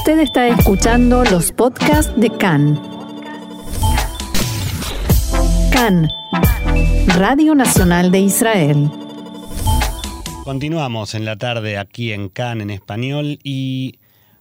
Usted está escuchando los podcasts de CAN. CAN, Radio Nacional de Israel. Continuamos en la tarde aquí en CAN en español y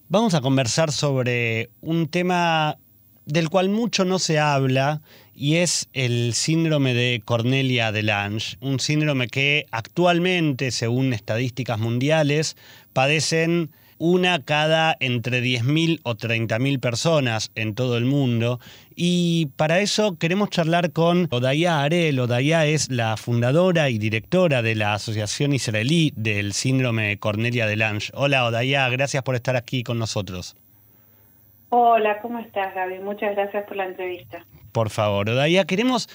vamos a conversar sobre un tema del cual mucho no se habla y es el síndrome de Cornelia de Lange, un síndrome que actualmente, según estadísticas mundiales, padecen una cada entre 10.000 o 30.000 personas en todo el mundo. Y para eso queremos charlar con Odaya Arel. Odaya es la fundadora y directora de la Asociación Israelí del Síndrome Cornelia de Lange. Hola Odaya, gracias por estar aquí con nosotros. Hola, ¿cómo estás Gaby? Muchas gracias por la entrevista. Por favor, Odaya, queremos,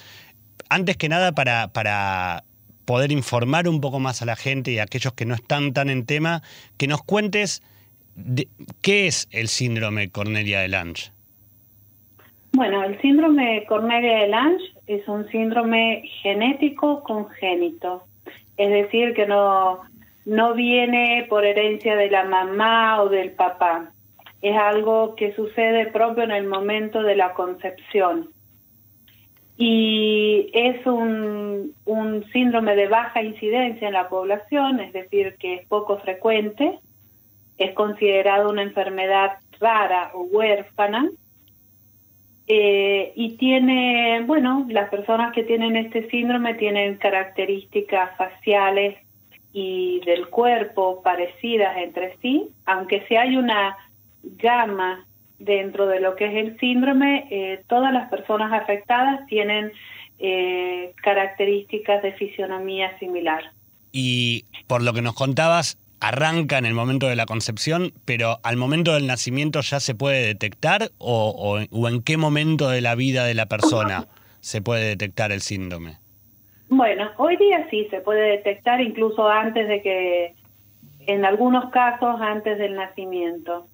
antes que nada, para, para poder informar un poco más a la gente y a aquellos que no están tan en tema, que nos cuentes ¿Qué es el síndrome Cornelia de Lange? Bueno, el síndrome Cornelia de Lange es un síndrome genético congénito, es decir, que no, no viene por herencia de la mamá o del papá, es algo que sucede propio en el momento de la concepción. Y es un, un síndrome de baja incidencia en la población, es decir, que es poco frecuente, es considerado una enfermedad rara o huérfana. Eh, y tiene, bueno, las personas que tienen este síndrome tienen características faciales y del cuerpo parecidas entre sí, aunque si hay una gama dentro de lo que es el síndrome, eh, todas las personas afectadas tienen eh, características de fisionomía similar. Y por lo que nos contabas, arranca en el momento de la concepción, pero al momento del nacimiento ya se puede detectar o, en qué momento de la vida de la persona se puede detectar el síndrome? Bueno, hoy día sí se puede detectar incluso antes de que, en algunos casos antes del nacimiento.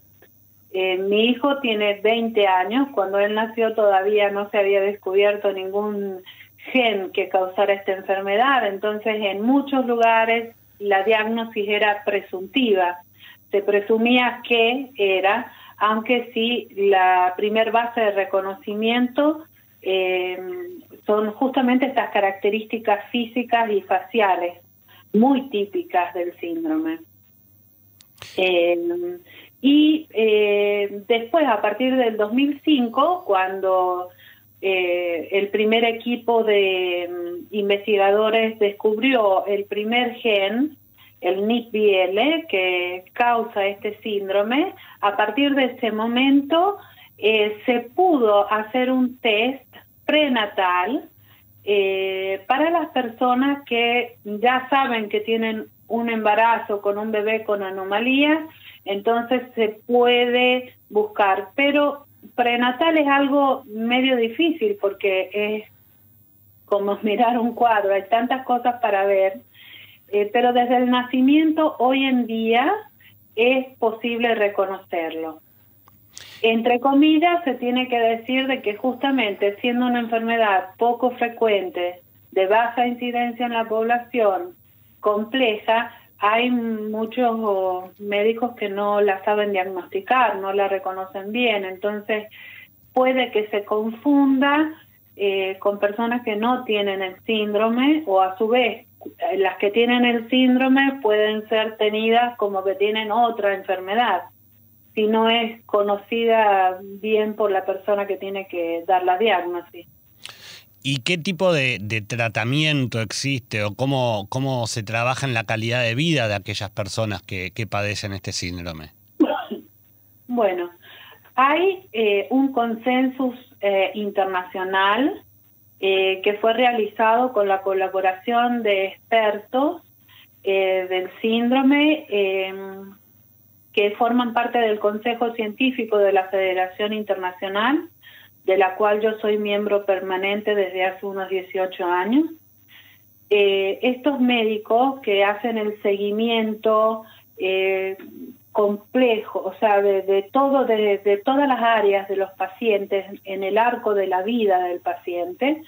Eh, mi hijo tiene 20 años, cuando él nació todavía no se había descubierto ningún gen que causara esta enfermedad, entonces en muchos lugares la diagnosis era presuntiva. Se presumía que era, aunque sí la primer base de reconocimiento eh, son justamente estas características físicas y faciales muy típicas del síndrome. Eh, y eh, después, a partir del 2005, cuando el primer equipo de mm, investigadores descubrió el primer gen el NIPBL que causa este síndrome, a partir de ese momento eh, se pudo hacer un test prenatal eh, para las personas que ya saben que tienen un embarazo con un bebé con anomalías, entonces se puede buscar, pero prenatal es algo medio difícil porque es como mirar un cuadro, hay tantas cosas para ver eh, pero desde el nacimiento hoy en día es posible reconocerlo. Entre comillas, se tiene que decir de que justamente siendo una enfermedad poco frecuente, de baja incidencia en la población, compleja, hay muchos médicos que no la saben diagnosticar, no la reconocen bien, entonces puede que se confunda eh, con personas que no tienen el síndrome o a su vez las que tienen el síndrome pueden ser tenidas como que tienen otra enfermedad, si no es conocida bien por la persona que tiene que dar la diagnosis. ¿Y qué tipo de, tratamiento existe o cómo, cómo se trabaja en la calidad de vida de aquellas personas que, padecen este síndrome? Bueno, hay eh, un consenso eh, internacional eh, que fue realizado con la colaboración de expertos eh, del síndrome em, que forman parte del Consejo Científico de la Federación Internacional, de la cual yo soy miembro permanente desde hace unos 18 años. Eh, estos médicos que hacen el seguimiento complejo, o sea, de, todo, de, todas las áreas de los pacientes en el arco de la vida del paciente,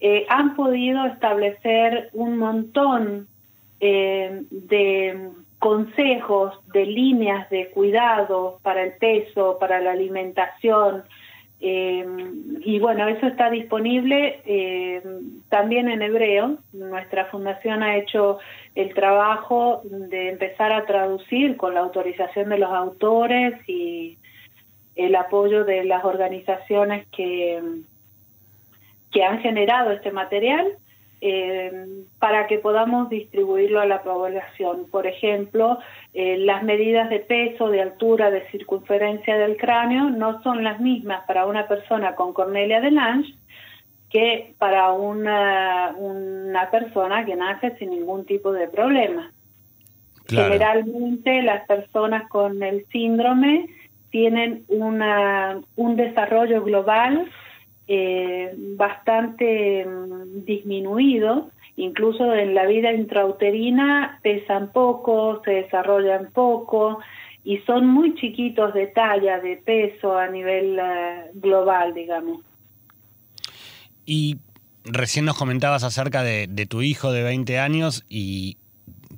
eh, han podido establecer un montón eh, de consejos de líneas de cuidado para el peso, para la alimentación, eh, y bueno, eso está disponible eh, también en hebreo. Nuestra fundación ha hecho el trabajo de empezar a traducir con la autorización de los autores y el apoyo de las organizaciones que, que han generado este material eh, para que podamos distribuirlo a la población. Por ejemplo, eh, las medidas de peso, de altura, de circunferencia del cráneo no son las mismas para una persona con Cornelia de Lange que para una, una persona que nace sin ningún tipo de problema. Generalmente las personas con el síndrome tienen una, un desarrollo global eh, bastante mm, disminuido, incluso en la vida intrauterina pesan poco, se desarrollan poco y son muy chiquitos de talla, de peso a nivel eh, global, digamos. Y recién nos comentabas acerca de, de, tu hijo de 20 años y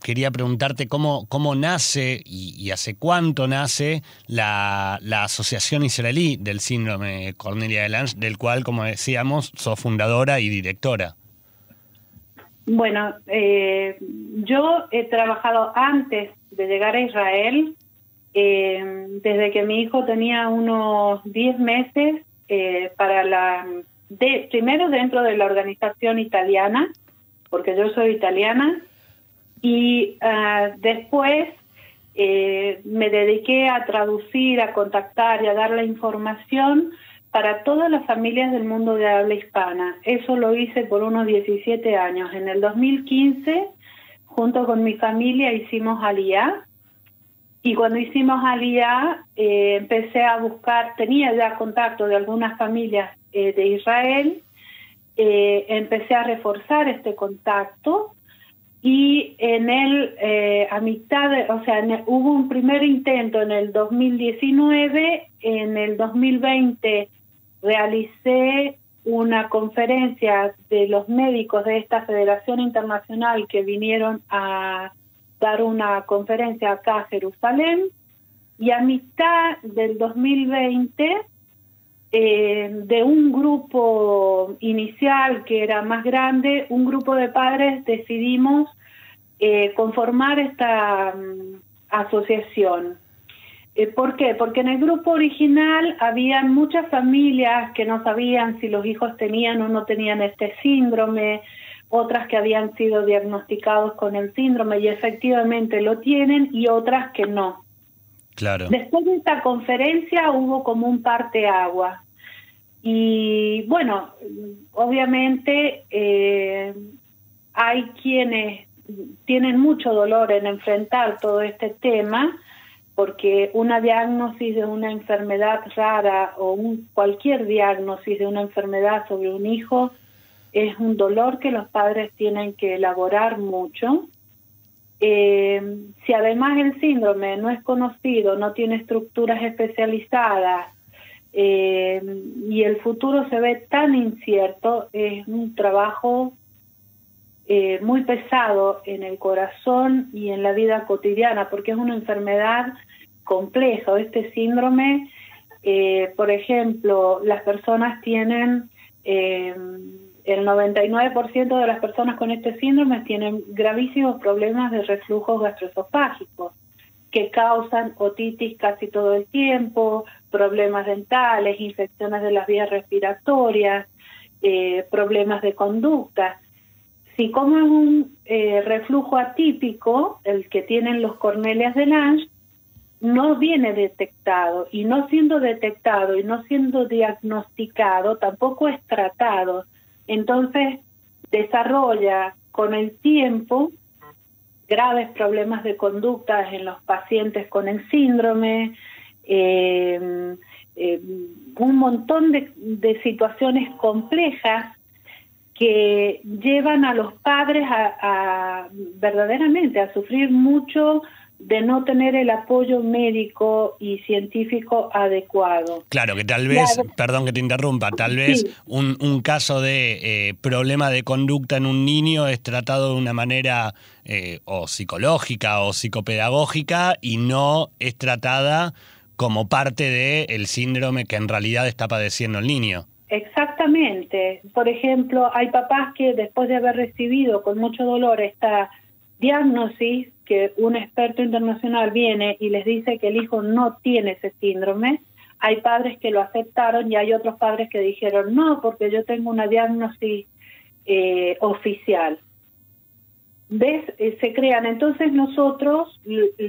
quería preguntarte cómo, cómo nace y, hace cuánto nace la, Asociación Israelí del Síndrome Cornelia de Lange, del cual, como decíamos, sos fundadora y directora. Bueno, eh, yo he trabajado antes de llegar a Israel, eh, desde que mi hijo tenía unos 10 meses, eh, para la de, primero dentro de la organización italiana, porque yo soy italiana, y ah, después eh, me dediqué a traducir, a contactar y a dar la información para todas las familias del mundo de habla hispana. Eso lo hice por unos 17 años. En el 2015, junto con mi familia, hicimos Aliyah. Y cuando hicimos Aliyah, eh, empecé a buscar, tenía ya contacto de algunas familias eh, de Israel, empecé a reforzar este contacto y en el, eh, a mitad, o sea, hubo un primer intento en el 2019, en el 2020 realicé una conferencia de los médicos de esta Federación Internacional que vinieron a dar una conferencia acá a Jerusalén. Y a mitad del 2020 eh, de un grupo inicial que era más grande, un grupo de padres decidimos eh, conformar esta mm, asociación. Eh, ¿Por qué? Porque en el grupo original habían muchas familias que no sabían si los hijos tenían o no tenían este síndrome, otras que habían sido diagnosticados con el síndrome y efectivamente lo tienen y otras que no. Claro. Después de esta conferencia hubo como un agua. Y bueno, obviamente eh, hay quienes tienen mucho dolor en enfrentar todo este tema, porque una diagnosis de una enfermedad rara o un, cualquier diagnosis de una enfermedad sobre un hijo es un dolor que los padres tienen que elaborar mucho. Eh, si además el síndrome no es conocido, no tiene estructuras especializadas, eh, y el futuro se ve tan incierto, es un trabajo eh, muy pesado en el corazón y en la vida cotidiana, porque es una enfermedad compleja. Este síndrome, eh, por ejemplo, las personas tienen, el 99% de las personas con este síndrome tienen gravísimos problemas de reflujo gastroesofágico que causan otitis casi todo el tiempo, problemas dentales, infecciones de las vías respiratorias, eh, problemas de conducta. Si como es un eh, reflujo atípico, el que tienen los cornelias de Lange, no viene detectado y no siendo detectado y no siendo diagnosticado, tampoco es tratado. Entonces desarrolla con el tiempo graves problemas de conducta en los pacientes con el síndrome, eh, eh, un montón de, situaciones complejas que llevan a los padres a, verdaderamente a sufrir mucho de no tener el apoyo médico y científico adecuado. Claro, que tal vez, perdón que te interrumpa, tal vez un, un, caso de eh, problema de conducta en un niño es tratado de una manera eh, o psicológica o psicopedagógica y no es tratada como parte del síndrome que en realidad está padeciendo el niño. Exactamente. Por ejemplo, hay papás que después de haber recibido con mucho dolor esta diagnosis que un experto internacional viene y les dice que el hijo no tiene ese síndrome, hay padres que lo aceptaron y hay otros padres que dijeron no, porque yo tengo una diagnosis eh, oficial. ¿Ves? Eh, se crean. Entonces nosotros,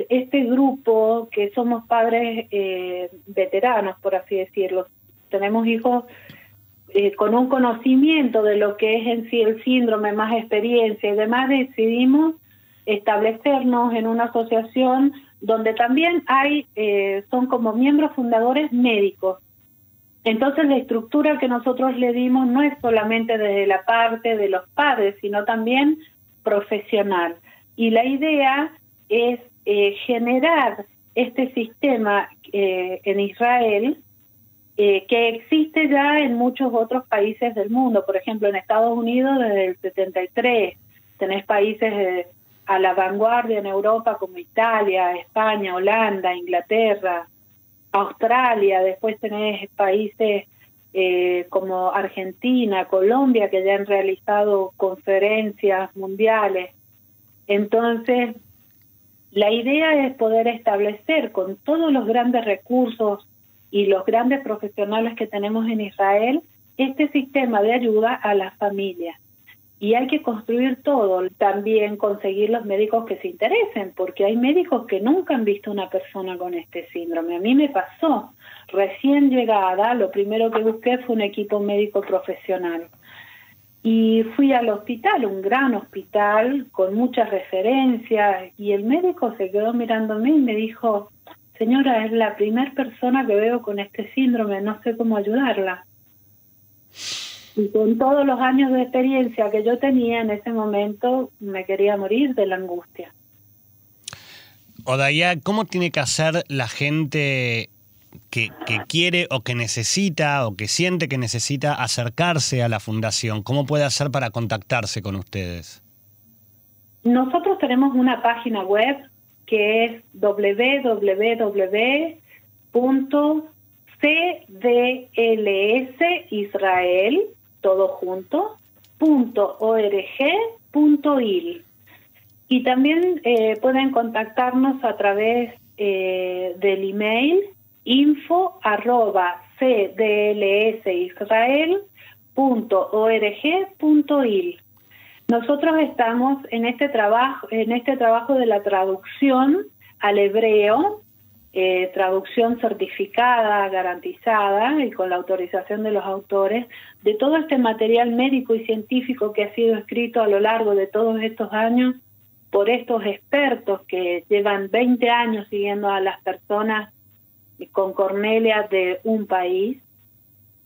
este grupo que somos padres eh, veteranos, por así decirlo, tenemos hijos con un conocimiento de lo que es en sí el síndrome, más experiencia y demás, decidimos establecernos en una asociación donde también hay, eh, son como miembros fundadores médicos. Entonces la estructura que nosotros le dimos no es solamente desde la parte de los padres, sino también profesional. Y la idea es eh, generar este sistema eh, en Israel que existe ya en muchos otros países del mundo. Por ejemplo, en Estados Unidos desde el 73, tenés países a la vanguardia en Europa como Italia, España, Holanda, Inglaterra, Australia, después tenés países eh, como Argentina, Colombia, que ya han realizado conferencias mundiales. Entonces, la idea es poder establecer con todos los grandes recursos y los grandes profesionales que tenemos en Israel este sistema de ayuda a las familias y hay que construir todo, también conseguir los médicos que se interesen, porque hay médicos que nunca han visto una persona con este síndrome. A mí me pasó, recién llegada, lo primero que busqué fue un equipo médico profesional. Y fui al hospital, un gran hospital, con muchas referencias, y el médico se quedó mirándome y me dijo, señora, es la primera persona que veo con este síndrome, no sé cómo ayudarla. Y con todos los años de experiencia que yo tenía en ese momento, me quería morir de la angustia. Odaya, ¿cómo tiene que hacer la gente que, quiere o que necesita o que siente que necesita acercarse a la fundación? ¿Cómo puede hacer para contactarse con ustedes? Nosotros tenemos una página web que es www.cdlsisrael todo junto, punto org, punto il. Y también eh, pueden contactarnos a través eh, del email info arroba cdlsisrael.org.il. Nosotros estamos en este trabajo, en este trabajo de la traducción al hebreo eh, traducción certificada, garantizada y con la autorización de los autores de todo este material médico y científico que ha sido escrito a lo largo de todos estos años por estos expertos que llevan 20 años siguiendo a las personas con Cornelia de un país.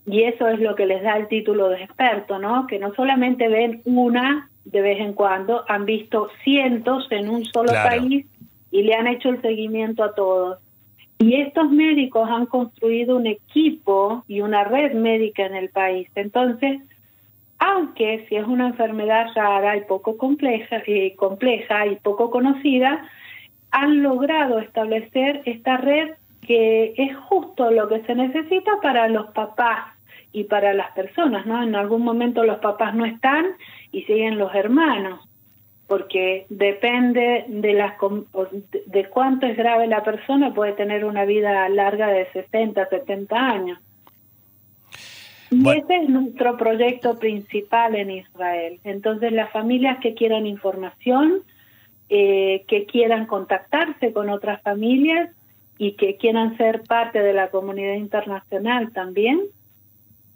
Y eso es lo que les da el título de experto, ¿no? Que no solamente ven una de vez en cuando, han visto cientos en un solo país y le han hecho el seguimiento a todos. Y estos médicos han construido un equipo y una red médica en el país. Entonces, aunque si es una enfermedad rara y poco compleja, y compleja y poco conocida, han logrado establecer esta red que es justo lo que se necesita para los papás y para las personas, ¿no? En algún momento los papás no están y siguen los hermanos porque depende de, las, de cuánto es grave la persona, puede tener una vida larga de 60, 70 años. Y ese es nuestro proyecto principal en Israel. Entonces, las familias que quieran información, eh, que quieran contactarse con otras familias y que quieran ser parte de la comunidad internacional también,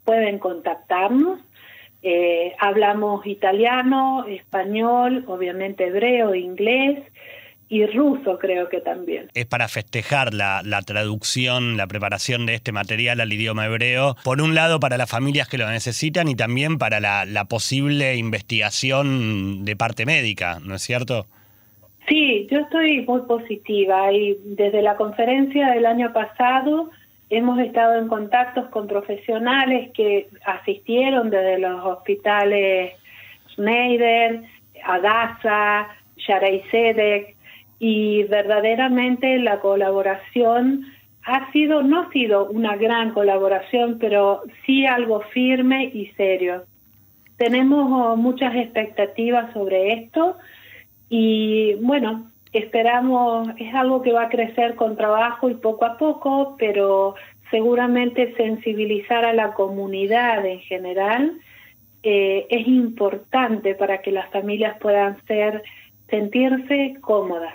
pueden contactarnos eh, hablamos italiano, español, obviamente hebreo, inglés y ruso creo que también. Es para festejar la, traducción, la preparación de este material al idioma hebreo, por un lado para las familias que lo necesitan y también para la, posible investigación de parte médica, ¿no es cierto? Sí, yo estoy muy positiva y desde la conferencia del año pasado hemos estado en contactos con profesionales que asistieron desde los hospitales Schneider, Adasa, Sharei Sedek y verdaderamente la colaboración ha sido, no ha sido una gran colaboración, pero sí algo firme y serio. Tenemos oh, muchas expectativas sobre esto y bueno, esperamos, es algo que va a crecer con trabajo y poco a poco, pero seguramente sensibilizar a la comunidad en general eh, es importante para que las familias puedan ser, sentirse cómodas.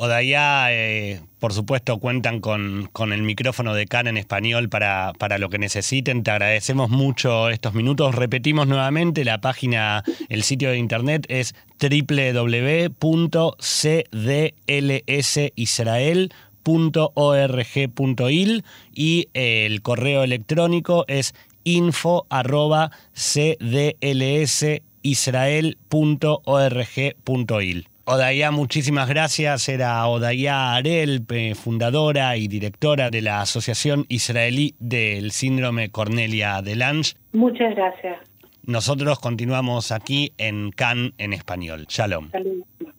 Odaya, eh, por supuesto, cuentan con, con, el micrófono de CAN en español para, para, lo que necesiten. Te agradecemos mucho estos minutos. Repetimos nuevamente, la página, el sitio de internet es www.cdlsisrael.org.il y el correo electrónico es info.cdlsisrael.org.il. Odaya, muchísimas gracias. Era Odaya Arel, fundadora y directora de la Asociación Israelí del Síndrome Cornelia de Lange. Muchas gracias. Nosotros continuamos aquí en CAN en español. Shalom.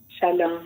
Shalom.